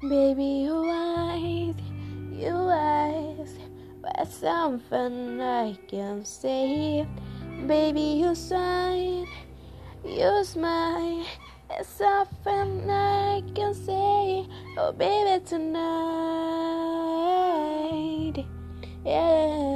Baby, your eyes, your eyes, but something I can say. Baby, you smile, you smile, it's something I can say. Oh, baby, tonight, yeah.